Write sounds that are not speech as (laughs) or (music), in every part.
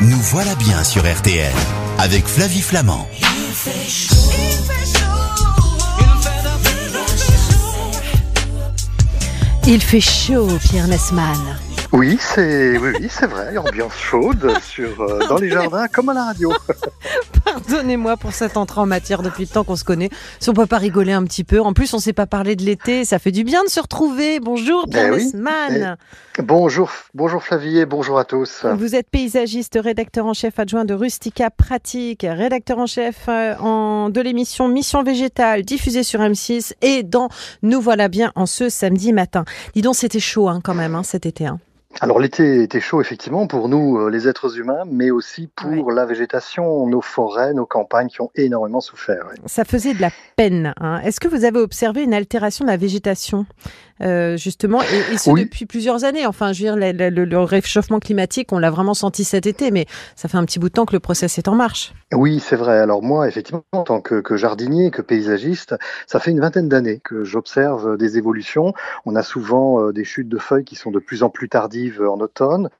Nous voilà bien sur RTL avec Flavie Flamand. Il fait chaud, Pierre Nesman. Oui, c'est oui, oui, c'est vrai, ambiance chaude sur euh, dans les jardins comme à la radio. (laughs) Pardonnez-moi pour cette entrée en matière depuis le temps qu'on se connaît. Si on peut pas rigoler un petit peu. En plus, on s'est pas parlé de l'été, ça fait du bien de se retrouver. Bonjour Pierre Ben oui. Nesman. Bonjour, bonjour Flavie et bonjour à tous. Vous êtes paysagiste, rédacteur en chef adjoint de Rustica Pratique, rédacteur en chef euh, en, de l'émission Mission Végétale, diffusée sur M6 et dans Nous voilà bien en ce samedi matin. Dis donc, c'était chaud hein, quand même hein, cet été. Hein. Alors l'été était chaud effectivement pour nous euh, les êtres humains, mais aussi pour la végétation, nos forêts, nos campagnes qui ont énormément souffert. Ça faisait de la peine. hein. Est-ce que vous avez observé une altération de la végétation? Euh, justement, et, et ce Oui. depuis plusieurs années. Enfin, je veux dire, le, le- réchauffement climatique, on l'a vraiment senti cet été, mais ça fait un petit bout de temps que le process est en marche. Oui, c'est vrai. Alors moi, effectivement, en tant que, que jardinier, que paysagiste, ça fait une vingtaine d'années que j'observe des évolutions. On a souvent euh, des chutes de feuilles qui sont de plus en plus tardives en automne.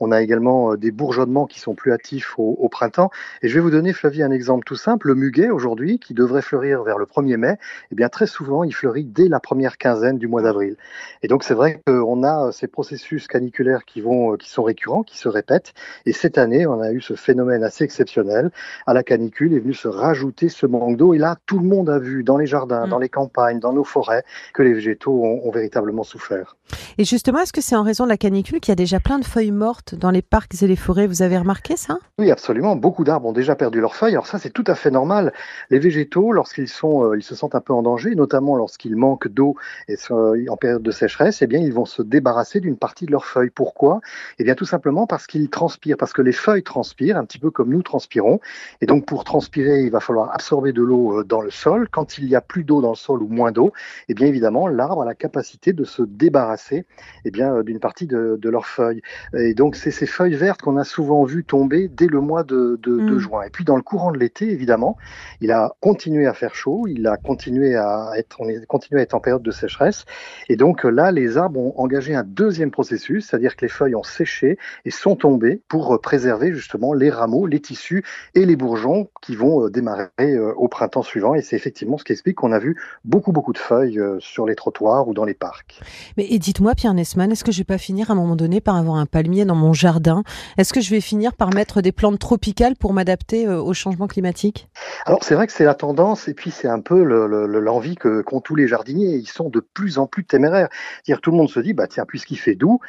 On a également euh, des bourgeonnements qui sont plus hâtifs au, au printemps. Et je vais vous donner, Flavie, un exemple tout simple. Le muguet, aujourd'hui, qui devrait fleurir vers le 1er mai, eh bien, très souvent, il fleurit dès la première quinzaine du mois d'avril. Et donc, c'est vrai qu'on a euh, ces processus caniculaires qui vont, euh, qui sont récurrents, qui se répètent. Et cette année, on a eu ce phénomène assez exceptionnel. À la canicule est venu se rajouter ce manque d'eau. Et là, tout le monde a vu dans les jardins, Mm. dans les campagnes, dans nos forêts, que les végétaux ont, ont véritablement souffert. Et justement, est-ce que c'est en raison de la canicule qu'il y a déjà plein de feuilles mortes dans les parcs et les forêts Vous avez remarqué ça? Oui, absolument. Beaucoup d'arbres ont déjà perdu leurs feuilles. Alors ça, c'est tout à fait normal. Les végétaux, lorsqu'ils sont, euh, ils se sentent un peu en danger, notamment lorsqu'ils manquent d'eau et euh, en période de sécheresse, eh bien, ils vont se débarrasser d'une partie de leurs feuilles. Pourquoi? Eh bien, tout simplement parce qu'ils transpirent, parce que les feuilles transpirent, un petit peu comme nous transpirons. Et donc, pour transpirer, il va falloir absorber de l'eau euh, dans le sol. Quand il y a plus d'eau dans le sol ou moins d'eau, eh bien, évidemment, l'arbre a la capacité de se débarrasser, eh bien, d'une partie de, leurs feuilles. Donc, c'est ces feuilles vertes qu'on a souvent vu tomber dès le mois de, de, de Mm. juin. Et puis, dans le courant de l'été, évidemment, il a continué à faire chaud, il a continué à être, on est continué à être en période de sécheresse. Et donc, là, les arbres ont engagé un deuxième processus, c'est-à-dire que les feuilles ont séché et sont tombées pour euh, préserver justement les rameaux, les tissus et les bourgeons qui vont euh, démarrer euh, au printemps suivant. Et c'est effectivement ce qui explique qu'on a vu beaucoup, beaucoup de feuilles sur les trottoirs ou dans les parcs. Mais et dites-moi, Pierre Nesman, est-ce que je vais pas finir à un moment donné par avoir un palmier dans mon jardin Est-ce que je vais finir par mettre des plantes tropicales pour m'adapter euh, au changement climatique? Alors c'est vrai que c'est la tendance et puis c'est un peu le- le- le- l'envie qu'ont tous les jardiniers. Ils sont de plus en plus téméraires. C'est-à-dire tout le monde se dit bah tiens puisqu'il fait doux,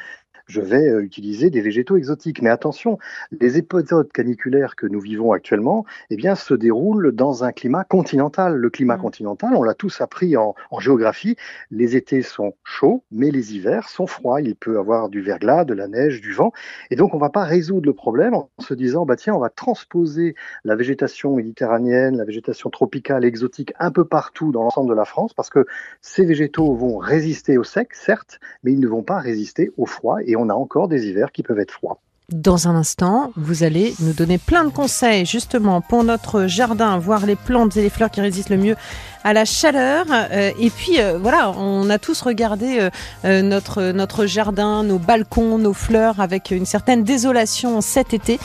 je vais euh, utiliser des végétaux exotiques. Mais attention, les épisodes caniculaires que nous vivons actuellement, eh bien se déroulent dans un climat continental. Le climat Mm. continental, on l'a tous appris en, en géographie. Les étés sont chauds, mais les hivers sont froids. Il peut y avoir du verglas, de la neige, du vent. Et donc on va pas résoudre le problème en se disant bah tiens on va transposer la végétation méditerranéenne, la végétation tropicale, exotique, un peu partout dans l'ensemble de la France, parce que ces végétaux vont résister au sec, certes, mais ils ne vont pas résister au froid, et on a encore des hivers qui peuvent être froids. Dans un instant, vous allez nous donner plein de conseils justement pour notre jardin, voir les plantes et les fleurs qui résistent le mieux à la chaleur. Euh, et puis euh, voilà, on a tous regardé euh, notre notre jardin, nos balcons, nos fleurs avec une certaine désolation cet été.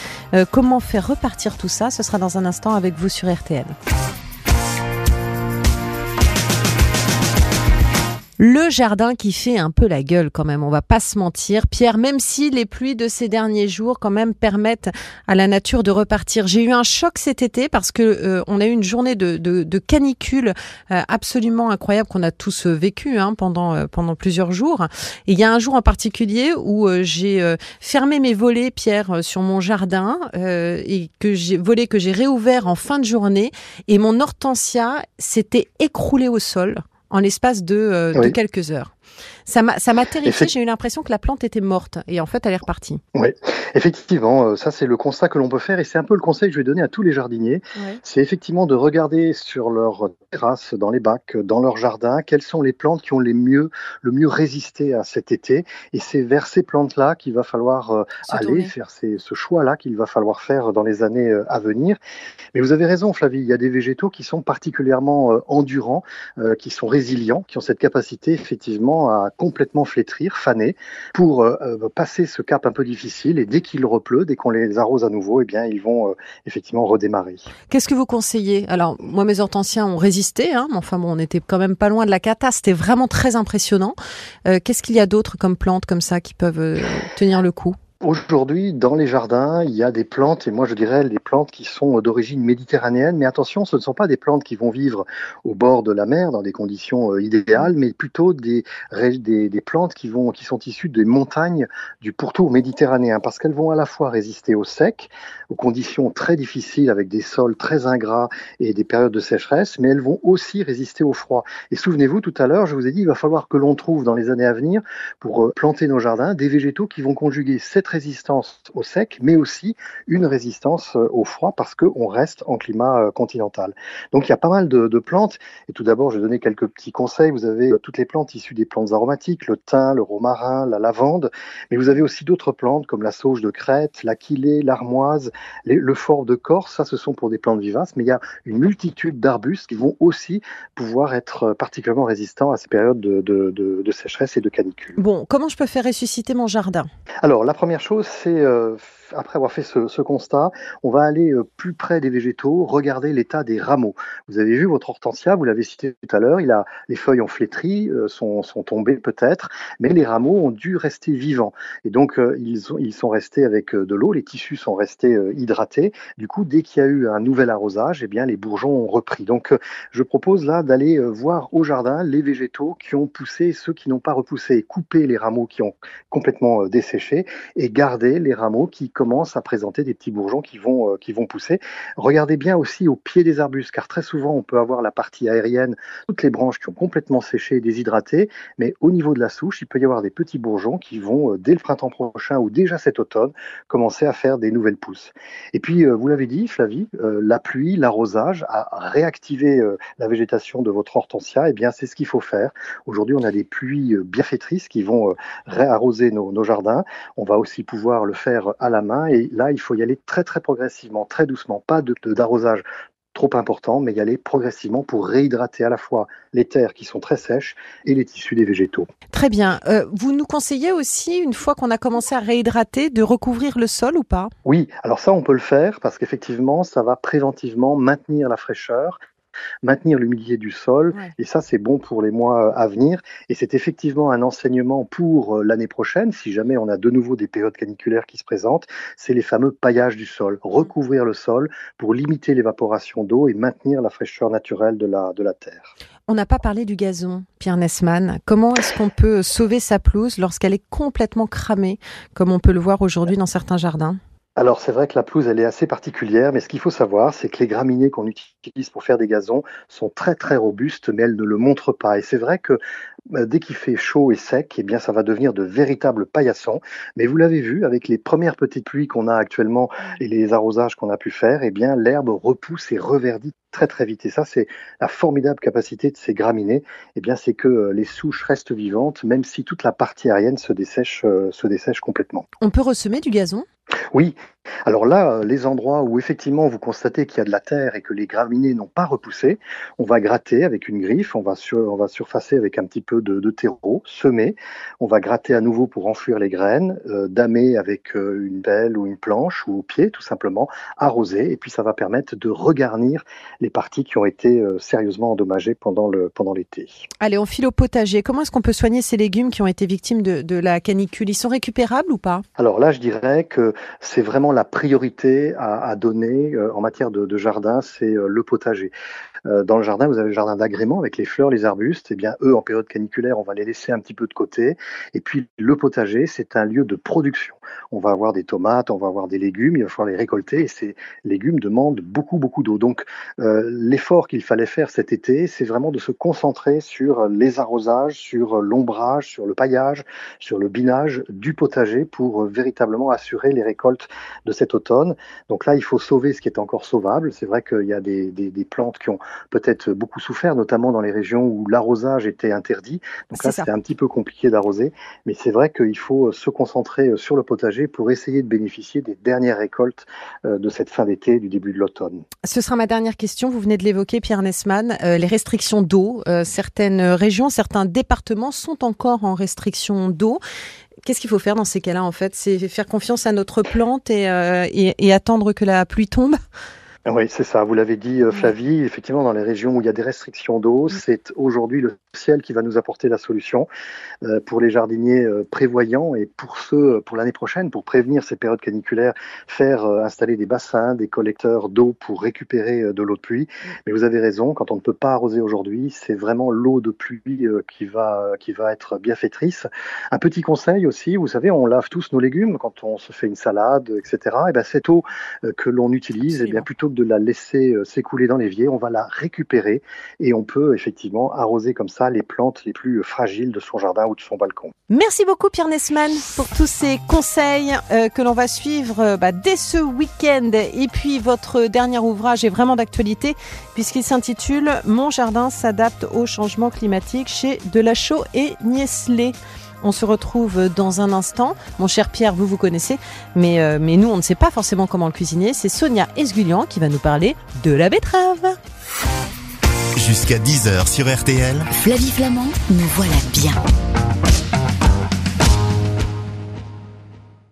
Comment faire repartir tout ça? Ce sera dans un instant avec vous sur RTL. Le jardin qui fait un peu la gueule quand même, on va pas se mentir. Pierre, même si les pluies de ces derniers jours quand même permettent à la nature de repartir. J'ai eu un choc cet été parce que euh, on a eu une journée de, de, de canicule euh, absolument incroyable qu'on a tous euh, vécu hein, pendant euh, pendant plusieurs jours. Et il y a un jour en particulier où euh, j'ai euh, fermé mes volets, Pierre, sur mon jardin et que j'ai volets que j'ai réouvert en fin de journée et mon hortensia s'était écroulé au sol en l'espace de, euh, de quelques heures. Ça m'a ça m'a terrifié. J'ai eu l'impression que la plante était morte et en fait elle est repartie. Effectivement, euh, ça c'est le constat que l'on peut faire, et c'est un peu le conseil que je vais donner à tous les jardiniers. c'est effectivement de regarder sur leur terrasse, dans les bacs, dans leur jardin, quelles sont les plantes qui ont les mieux, le mieux résisté à cet été. Et c'est vers ces plantes-là qu'il va falloir euh, Se aller, tourner. faire ces- ce choix-là qu'il va falloir faire dans les années euh, à venir. Mais vous avez raison, Flavie, il y a des végétaux qui sont particulièrement endurants, qui sont résilients, qui ont cette capacité effectivement à complètement flétrir, faner, pour passer ce cap un peu difficile. Et dès qu'il repleut, dès qu'on les arrose à nouveau, eh bien, ils vont effectivement redémarrer. Qu'est-ce que vous conseillez? Alors, moi, mes hortensias ont résisté, hein, mais enfin bon, on était quand même pas loin de la cata. C'était vraiment très impressionnant. Qu'est-ce qu'il y a d'autre comme plantes comme ça qui peuvent tenir le coup? Aujourd'hui, dans les jardins, il y a des plantes, et moi je dirais des plantes qui sont d'origine méditerranéenne, mais attention, ce ne sont pas des plantes qui vont vivre au bord de la mer dans des conditions euh, idéales, mais plutôt des, des, plantes qui, vont, qui sont issues des montagnes du pourtour méditerranéen, parce qu'elles vont à la fois résister au sec, aux conditions très difficiles avec des sols très ingrats et des périodes de sécheresse, mais elles vont aussi résister au froid. Et souvenez-vous, tout à l'heure, je vous ai dit, il va falloir que l'on trouve dans les années à venir, pour euh, planter nos jardins, des végétaux qui vont conjuguer cette résistance au sec, mais aussi une résistance euh, au froid parce qu'on reste en climat euh, continental. Donc il y a pas mal de, plantes. Et tout d'abord, je vais donner quelques petits conseils. Vous avez euh, toutes les plantes issues des plantes aromatiques, le thym, le romarin, la lavande, mais vous avez aussi d'autres plantes comme la sauge de Crète, l'aquilée, l'armoise, le fort de Corse. Ça, ce sont pour des plantes vivaces, mais il y a une multitude d'arbustes qui vont aussi pouvoir être particulièrement résistants à ces périodes de, de sécheresse et de canicule. Bon, comment je peux faire ressusciter mon jardin? Alors, la première chose, c'est euh, après avoir fait ce, constat, on va aller euh, plus près des végétaux, regarder l'état des rameaux. Vous avez vu votre hortensia, vous l'avez cité tout à l'heure, les feuilles ont flétri, euh, sont, sont tombées peut-être, mais les rameaux ont dû rester vivants. Et donc ils, ont, ils sont restés avec de l'eau, les tissus sont restés hydratés. Du coup, dès qu'il y a eu un nouvel arrosage, eh bien les bourgeons ont repris. Donc je propose là d'aller voir au jardin les végétaux qui ont poussé, ceux qui n'ont pas repoussé, couper les rameaux qui ont complètement desséché et garder les rameaux qui commencent à présenter des petits bourgeons qui vont, euh, qui vont pousser. Regardez bien aussi au pied des arbustes, car très souvent on peut avoir la partie aérienne, toutes les branches qui ont complètement séché et déshydraté, mais au niveau de la souche, il peut y avoir des petits bourgeons qui vont, euh, dès le printemps prochain ou déjà cet automne, commencer à faire des nouvelles pousses. Et puis, euh, vous l'avez dit, Flavie, la pluie, l'arrosage a réactivé la végétation de votre hortensia, eh bien c'est ce qu'il faut faire. Aujourd'hui, on a des pluies bienfaitrices qui vont réarroser nos, nos jardins. On va aussi pouvoir le faire à la main. Et là, il faut y aller très très progressivement, très doucement, pas de d'arrosage trop important, mais y aller progressivement pour réhydrater à la fois les terres qui sont très sèches et les tissus des végétaux. Très bien. Euh, vous nous conseillez aussi, une fois qu'on a commencé à réhydrater, de recouvrir le sol ou pas? Oui, alors ça on peut le faire parce qu'effectivement ça va préventivement maintenir la fraîcheur maintenir l'humidité du sol. Et ça, c'est bon pour les mois euh, à venir. Et c'est effectivement un enseignement pour euh, l'année prochaine, si jamais on a de nouveau des périodes caniculaires qui se présentent, c'est les fameux paillages du sol. Recouvrir le sol pour limiter l'évaporation d'eau et maintenir la fraîcheur naturelle de la, de la terre. On n'a pas parlé du gazon, Pierre Nessman. Comment est-ce qu'on peut sauver sa pelouse lorsqu'elle est complètement cramée, comme on peut le voir aujourd'hui dans certains jardins? Alors c'est vrai que la pelouse elle est assez particulière, mais ce qu'il faut savoir, c'est que les graminées qu'on utilise pour faire des gazons sont très très robustes, mais elles ne le montrent pas. Et c'est vrai que bah, dès qu'il fait chaud et sec, eh bien ça va devenir de véritables paillassons. Mais vous l'avez vu, avec les premières petites pluies qu'on a actuellement et les arrosages qu'on a pu faire, eh bien l'herbe repousse et reverdit très très vite. Et ça, c'est la formidable capacité de ces graminées. Eh bien, c'est que euh, les souches restent vivantes, même si toute la partie aérienne se dessèche, euh, se dessèche complètement. On peut ressemer du gazon? Oui. Alors là, euh, les endroits où effectivement vous constatez qu'il y a de la terre et que les graminées n'ont pas repoussé, on va gratter avec une griffe, on va, on va surfacer avec un petit peu de, terreau, semer, on va gratter à nouveau pour enfouir les graines, euh, damer avec euh, une belle ou une planche ou au pied tout simplement, arroser, et puis ça va permettre de regarnir les parties qui ont été sérieusement endommagées pendant le pendant l'été. Allez, on file au potager. Comment est-ce qu'on peut soigner ces légumes qui ont été victimes de, de la canicule? Ils sont récupérables ou pas? Alors là, je dirais que c'est vraiment la priorité à, donner euh, en matière de, jardin, c'est euh, le potager. Euh, dans le jardin, vous avez le jardin d'agrément avec les fleurs, les arbustes. Eh bien, eux, en période caniculaire, on va les laisser un petit peu de côté. Et puis, le potager, c'est un lieu de production. On va avoir des tomates, on va avoir des légumes, il va falloir les récolter. Et ces légumes demandent beaucoup, beaucoup d'eau. Donc, l'effort qu'il fallait faire cet été, c'est vraiment de se concentrer sur les arrosages, sur l'ombrage, sur le paillage, sur le binage du potager pour véritablement assurer les récoltes de cet automne. Donc là, il faut sauver ce qui est encore sauvable. C'est vrai qu'il y a des, des, des, plantes qui ont peut-être beaucoup souffert, notamment dans les régions où l'arrosage était interdit. Donc là, c'était un petit peu compliqué d'arroser. Mais c'est vrai qu'il faut se concentrer sur le potager pour essayer de bénéficier des dernières récoltes de cette fin d'été, du début de l'automne. Ce sera ma dernière question. Vous venez de l'évoquer, Pierre Nesman. Euh, les restrictions d'eau. Euh, certaines régions, certains départements sont encore en restriction d'eau. Qu'est-ce qu'il faut faire dans ces cas-là, en fait? C'est faire confiance à notre plante et, euh, et, et attendre que la pluie tombe? Oui, c'est ça. Vous l'avez dit, Flavie. Effectivement, dans les régions où il y a des restrictions d'eau, c'est aujourd'hui le ciel qui va nous apporter la solution euh, pour les jardiniers euh, prévoyants et pour ceux pour l'année prochaine, pour prévenir ces périodes caniculaires, faire euh, installer des bassins, des collecteurs d'eau pour récupérer de l'eau de pluie. Mais vous avez raison, quand on ne peut pas arroser aujourd'hui, c'est vraiment l'eau de pluie qui va qui va être bienfaitrice. Un petit conseil aussi, vous savez, on lave tous nos légumes quand on se fait une salade, etc. Et bien cette eau que l'on utilise, et eh bien plutôt de la laisser euh, s'écouler dans l'évier, on va la récupérer et on peut effectivement arroser comme ça les plantes les plus fragiles de son jardin ou de son balcon. Merci beaucoup Pierre Nesman pour tous ces conseils euh, que l'on va suivre euh, bah, dès ce week-end. Et puis votre dernier ouvrage est vraiment d'actualité puisqu'il s'intitule Mon jardin s'adapte au changement climatique chez Delachaux et Niesley. On se retrouve dans un instant. Mon cher Pierre, vous vous connaissez, mais, euh, mais nous, on ne sait pas forcément comment le cuisiner. C'est Sonia Esgulian qui va nous parler de la betterave. Jusqu'à 10h sur RTL. Flavie Flamand, nous voilà bien.